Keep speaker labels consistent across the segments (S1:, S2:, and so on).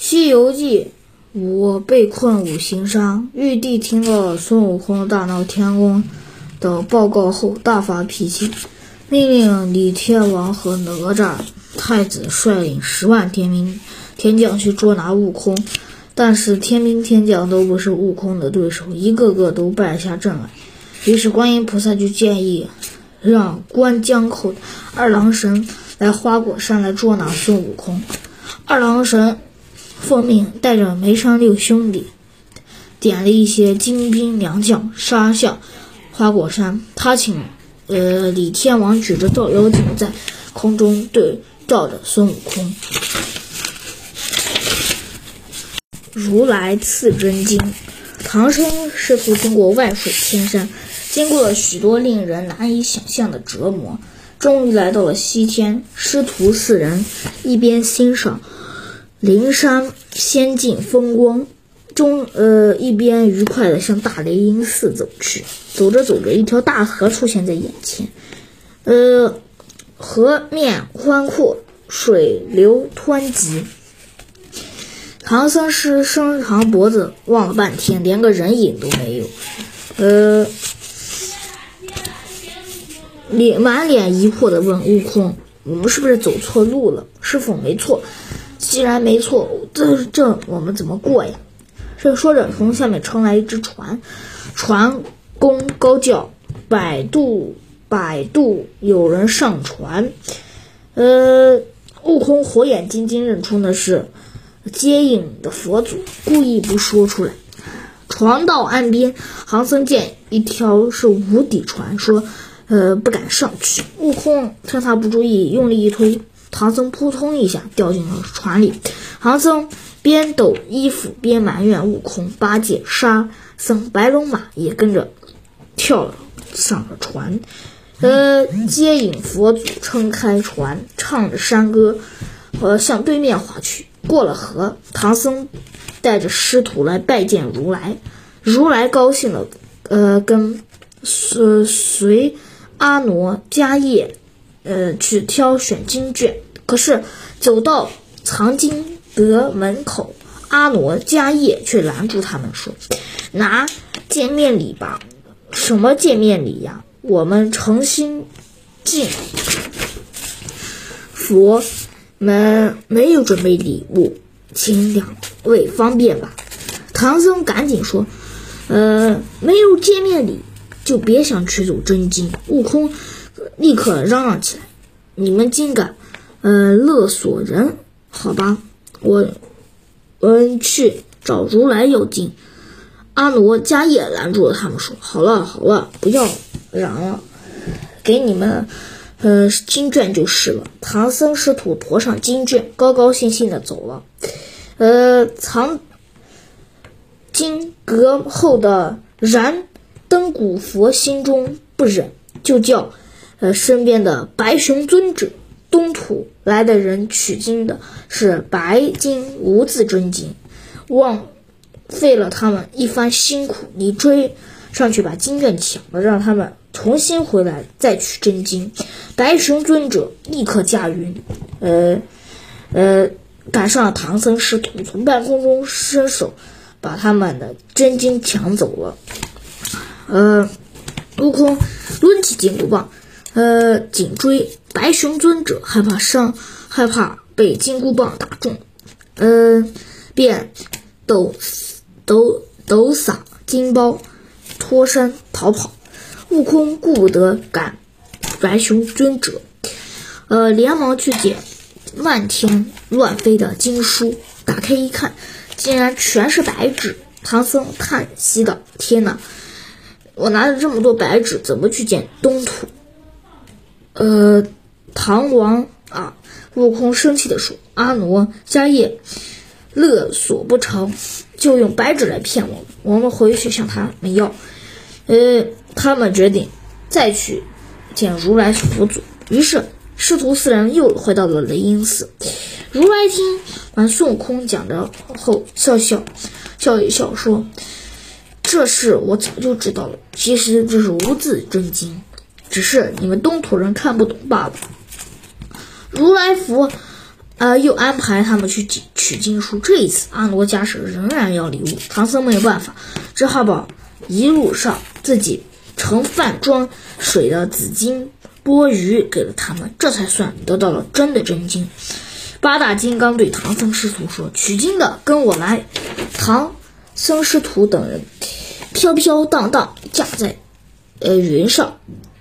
S1: 西游记》，我被困五行山。玉帝听到孙悟空大闹天宫的报告后，大发脾气，命令李天王和哪吒太子率领十万天兵天将去捉拿悟空。但是天兵天将都不是悟空的对手，一个个都败下阵来。于是观音菩萨就建议，让关江口二郎神来花果山来捉拿孙悟空。二郎神奉命带着梅山六兄弟，点了一些精兵良将杀向花果山。他请呃李天王举着照妖镜在空中对照着孙悟空。如来赐真经，唐僧师徒经过万水千山，经过了许多令人难以想象的折磨，终于来到了西天。师徒四人一边欣赏灵山仙境风光，中呃一边愉快地向大雷音寺走去。走着走着，一条大河出现在眼前，呃，河面宽阔，水流湍急。唐僧师伸长脖子望了半天，连个人影都没有。呃，脸满脸疑惑地问悟空：“我们是不是走错路了？”师傅没错。既然没错，这这我们怎么过呀？正说着，从下面冲来一只船，船工高叫：“百度，百度，有人上船！”呃，悟空火眼金睛认出那是。接引的佛祖故意不说出来。船到岸边，唐僧见一条是无底船，说：“呃，不敢上去。”悟空趁他不注意，用力一推，唐僧扑通一下掉进了船里。唐僧边抖衣服边埋怨悟空：“八戒、沙僧、白龙马也跟着跳了上了船。”呃，接引佛祖撑开船，唱着山歌，呃，向对面划去。过了河，唐僧带着师徒来拜见如来。如来高兴了，呃，跟随随阿傩、迦叶，呃，去挑选经卷。可是走到藏经阁门口，阿罗、迦叶却拦住他们说：“拿见面礼吧。”“什么见面礼呀？”“我们诚心敬佛。”们没有准备礼物，请两位方便吧。唐僧赶紧说：“呃，没有见面礼，就别想取走真经。”悟空立刻嚷嚷起来：“你们竟敢，呃，勒索人？好吧，我，我去找如来要经。”阿罗、迦叶拦住了他们，说：“好了好了，不要嚷了，给你们。”呃，经卷就是了。唐僧师徒驮上经卷，高高兴兴的走了。呃，藏经阁后的燃灯古佛心中不忍，就叫呃身边的白熊尊者东土来的人取经的是白金无字真经，枉费了他们一番辛苦。你追上去把经卷抢了，让他们。重新回来再取真经，白熊尊者立刻驾云，呃，呃，赶上了唐僧师徒，从半空中伸手把他们的真经抢走了。呃，悟空抡起金箍棒，呃，紧追白熊尊者，害怕伤，害怕被金箍棒打中，呃，便抖抖抖洒金包，脱身逃跑。悟空顾不得赶白熊尊者，呃，连忙去捡漫天乱飞的经书，打开一看，竟然全是白纸。唐僧叹息道：“天哪，我拿着这么多白纸，怎么去捡东土？”呃，唐王啊！悟空生气地说：“阿傩、迦叶勒索不成就用白纸来骗我们，我们回去向他们要。”呃。他们决定再去见如来佛祖，于是师徒四人又回到了雷音寺。如来听完孙悟空讲的后，笑笑笑一笑，说：“这事我早就知道了。其实这是无字真经，只是你们东土人看不懂罢了。”如来佛呃，又安排他们去取取经书。这一次，阿罗家是仍然要礼物。唐僧没有办法，只好把一路上自己盛饭装水的紫金钵盂给了他们，这才算得到了真的真经。八大金刚对唐僧师徒说：“取经的跟我来。”唐僧师徒等人飘飘荡荡驾在呃云上，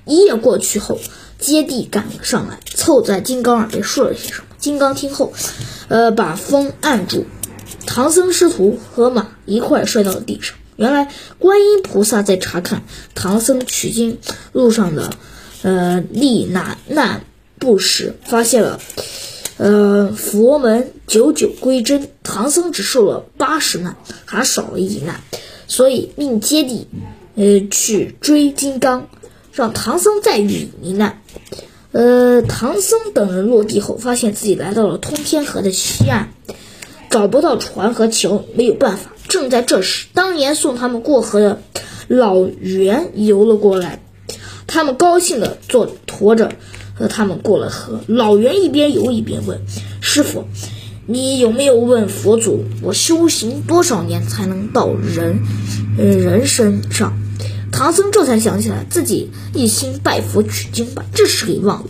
S1: 一夜过去后，接地赶了上来，凑在金刚耳边说了些什么。金刚听后，呃，把风按住，唐僧师徒和马一块摔到了地上。原来观音菩萨在查看唐僧取经路上的呃历难难不时，发现了。呃，佛门九九归真，唐僧只受了八十难，还少了一难，所以命接地，呃，去追金刚，让唐僧再遇一难。呃，唐僧等人落地后，发现自己来到了通天河的西岸，找不到船和桥，没有办法。正在这时，当年送他们过河的老猿游了过来，他们高兴的坐驮着。和他们过了河，老袁一边游一边问：“师傅，你有没有问佛祖，我修行多少年才能到人，人身上？”唐僧这才想起来自己一心拜佛取经，把这事给忘了。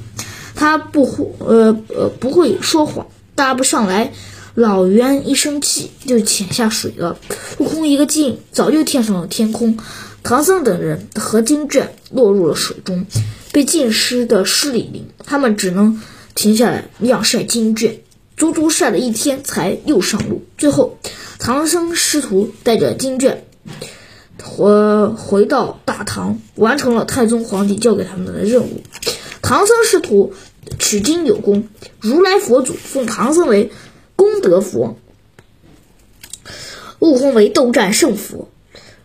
S1: 他不会，呃呃，不会说谎，搭不上来。老袁一生气就潜下水了。悟空一个劲，早就跳上了天空。唐僧等人和经卷落入了水中。被浸湿的湿淋淋，他们只能停下来晾晒经卷，足足晒了一天才又上路。最后，唐僧师徒带着经卷回回到大唐，完成了太宗皇帝交给他们的任务。唐僧师徒取经有功，如来佛祖封唐僧为功德佛，悟空为斗战胜佛，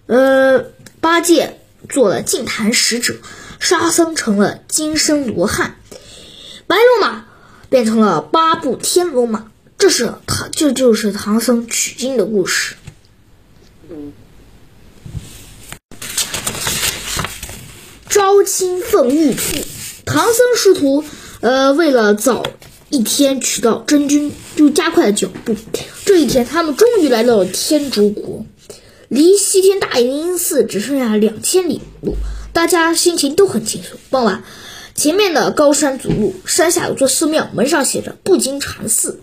S1: 呃，八戒做了净坛使者。沙僧成了金身罗汉，白龙马变成了八部天龙马。这是唐，这就是唐僧取经的故事。招亲奉玉兔，唐僧师徒呃为了早一天取到真经，就加快了脚步。这一天，他们终于来到了天竺国，离西天大灵寺只剩下两千里路。大家心情都很轻松。傍晚，前面的高山阻路，山下有座寺庙，门上写着“不经禅寺”。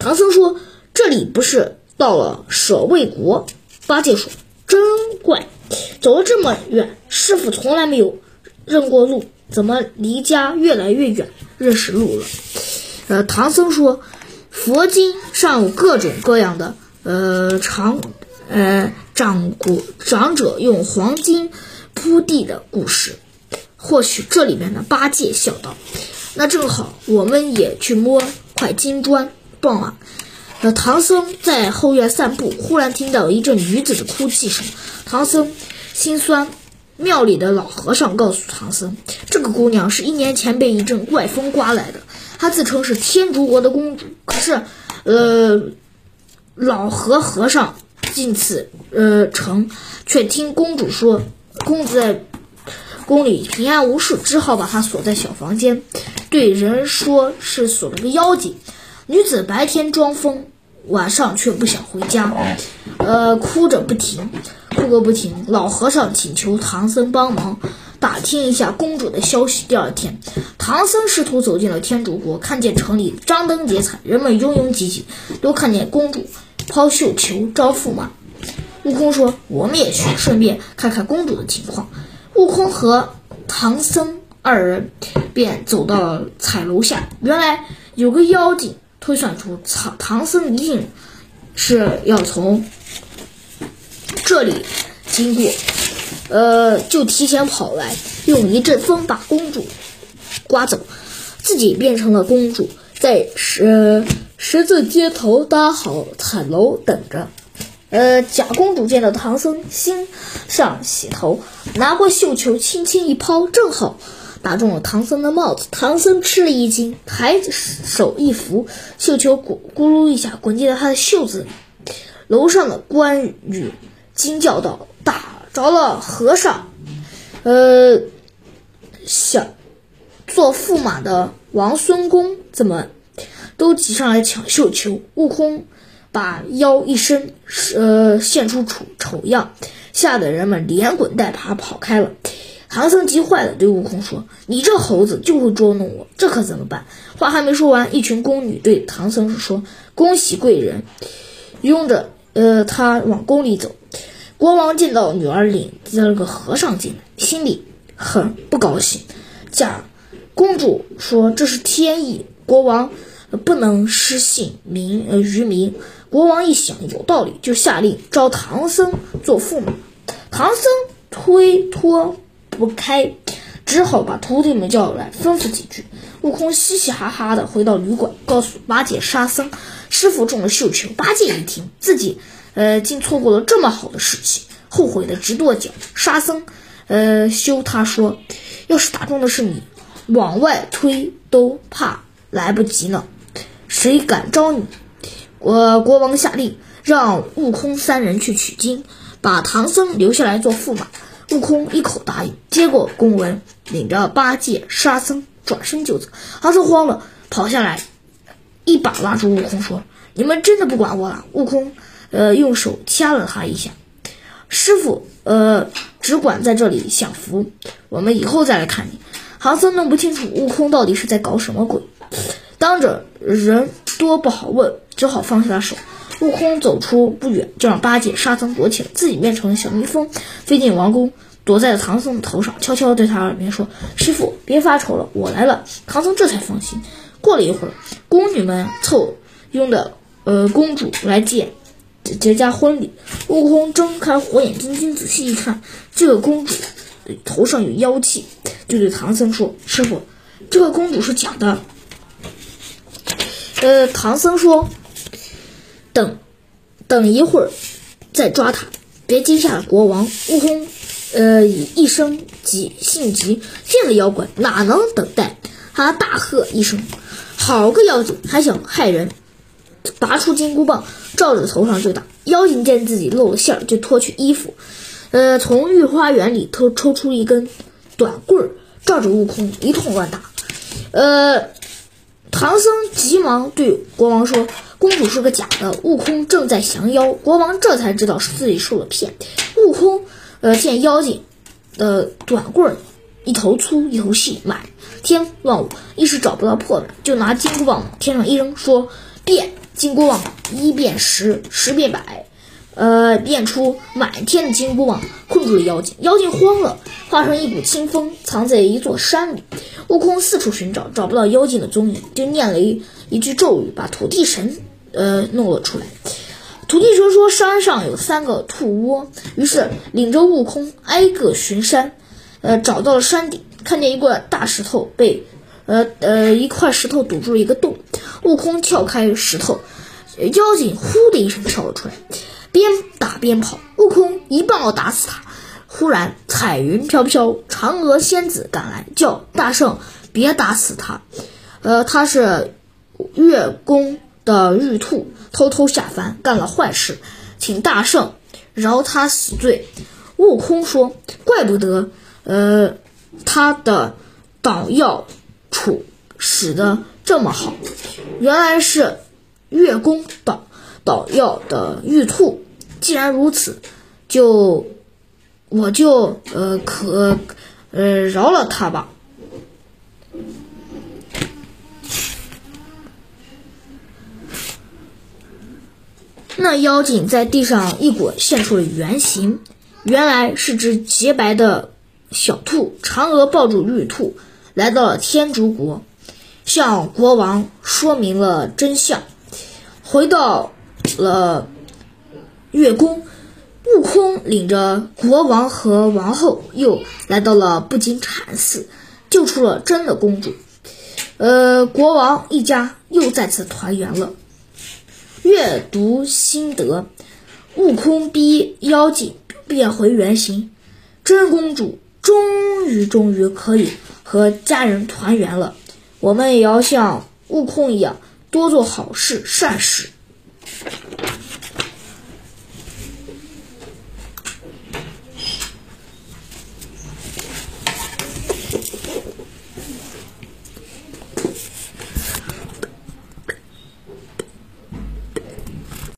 S1: 唐僧说：“这里不是到了舍卫国？”八戒说：“真怪，走了这么远，师傅从来没有认过路，怎么离家越来越远，认识路了？”呃，唐僧说：“佛经上有各种各样的，呃，长，呃，长古长者用黄金。”铺地的故事，或许这里面的八戒笑道：“那正好，我们也去摸块金砖。”傍晚，呃，唐僧在后院散步，忽然听到一阵女子的哭泣声。唐僧心酸，庙里的老和尚告诉唐僧，这个姑娘是一年前被一阵怪风刮来的，她自称是天竺国的公主。可是，呃，老和和尚进此呃城，却听公主说。公子在宫里平安无事，只好把她锁在小房间，对人说是锁了个妖精。女子白天装疯，晚上却不想回家，呃，哭着不停，哭个不停。老和尚请求唐僧帮忙打听一下公主的消息。第二天，唐僧师徒走进了天竺国，看见城里张灯结彩，人们拥拥挤挤，都看见公主抛绣球招驸马。悟空说：“我们也去，顺便看看公主的情况。”悟空和唐僧二人便走到了彩楼下。原来有个妖精推算出唐唐僧一定是要从这里经过，呃，就提前跑来，用一阵风把公主刮走，自己变成了公主，在十十字街头搭好彩楼等着。呃，假公主见到唐僧，心上喜头，拿过绣球，轻轻一抛，正好打中了唐僧的帽子。唐僧吃了一惊，抬手一扶，绣球咕咕噜一下滚进了他的袖子里。楼上的关羽惊叫道：“打着了和尚！”呃，小做驸马的王孙公怎么都挤上来抢绣球。悟空把腰一伸，呃，现出丑丑样，吓得人们连滚带爬跑开了。唐僧急坏了，对悟空说：“你这猴子就会捉弄我，这可怎么办？”话还没说完，一群宫女对唐僧说：“恭喜贵人！”拥着呃他往宫里走。国王见到女儿领着了个和尚进来，心里很不高兴。假公主说：“这是天意，国王不能失信民呃于民。”国王一想有道理，就下令招唐僧做驸马。唐僧推脱。不开，只好把徒弟们叫来，吩咐几句。悟空嘻嘻哈哈的回到旅馆，告诉八戒、沙僧，师傅中了绣球。八戒一听，自己呃竟错过了这么好的事情，后悔的直跺脚。沙僧呃羞他说，要是打中的是你，往外推都怕来不及呢，谁敢招你？我国王下令，让悟空三人去取经，把唐僧留下来做驸马。悟空一口答应，接过公文，领着八戒、沙僧转身就走。唐僧慌了，跑下来，一把拉住悟空，说：“你们真的不管我了？”悟空，呃，用手掐了他一下。师傅，呃，只管在这里享福，我们以后再来看你。唐僧弄不清楚悟空到底是在搞什么鬼，当着人多不好问，只好放下了手。悟空走出不远，就让八戒、沙僧躲起来，自己变成了小蜜蜂，飞进王宫，躲在了唐僧的头上，悄悄对他耳边说：“师傅，别发愁了，我来了。”唐僧这才放心。过了一会儿，宫女们凑拥的呃公主来见结家婚礼。悟空睁开火眼金睛，仔细一看，这个公主头上有妖气，就对唐僧说：“师傅，这个公主是假的。”呃，唐僧说。等，等一会儿再抓他，别惊吓了国王。悟空，呃，一声急，性急，见了妖怪哪能等待？他大喝一声：“好个妖精，还想害人！”拔出金箍棒，照着头上就打。妖精见自己露了馅儿，就脱去衣服，呃，从御花园里偷抽出一根短棍儿，照着悟空一通乱打。呃，唐僧急忙对国王说。公主是个假的，悟空正在降妖，国王这才知道是自己受了骗。悟空，呃，见妖精的短棍儿一头粗一头细，满天乱舞，一时找不到破绽，就拿金箍棒往天上一扔，说变。金箍棒一变十，十变百，呃，变出满天的金箍棒，困住了妖精。妖精慌了，化成一股清风，藏在一座山里。悟空四处寻找，找不到妖精的踪影，就念了一一句咒语，把土地神。呃，弄了出来。土地神说山上有三个兔窝，于是领着悟空挨个巡山。呃，找到了山顶，看见一块大石头被，呃呃，一块石头堵住一个洞。悟空跳开石头，妖精呼的一声跳了出来，边打边跑。悟空一棒打死他，忽然彩云飘飘，嫦娥仙子赶来，叫大圣别打死他。呃，他是月宫。的玉兔偷偷下凡干了坏事，请大圣饶他死罪。悟空说：“怪不得，呃，他的捣药杵使得这么好，原来是月宫捣捣药的玉兔。既然如此，就我就呃可呃饶了他吧。”那妖精在地上一滚，现出了原形，原来是只洁白的小兔。嫦娥抱住玉兔，来到了天竺国，向国王说明了真相。回到了月宫，悟空领着国王和王后，又来到了不金禅寺，救出了真的公主。呃，国王一家又再次团圆了。阅读心得：悟空逼妖精变回原形，真公主终于终于可以和家人团圆了。我们也要像悟空一样，多做好事善事。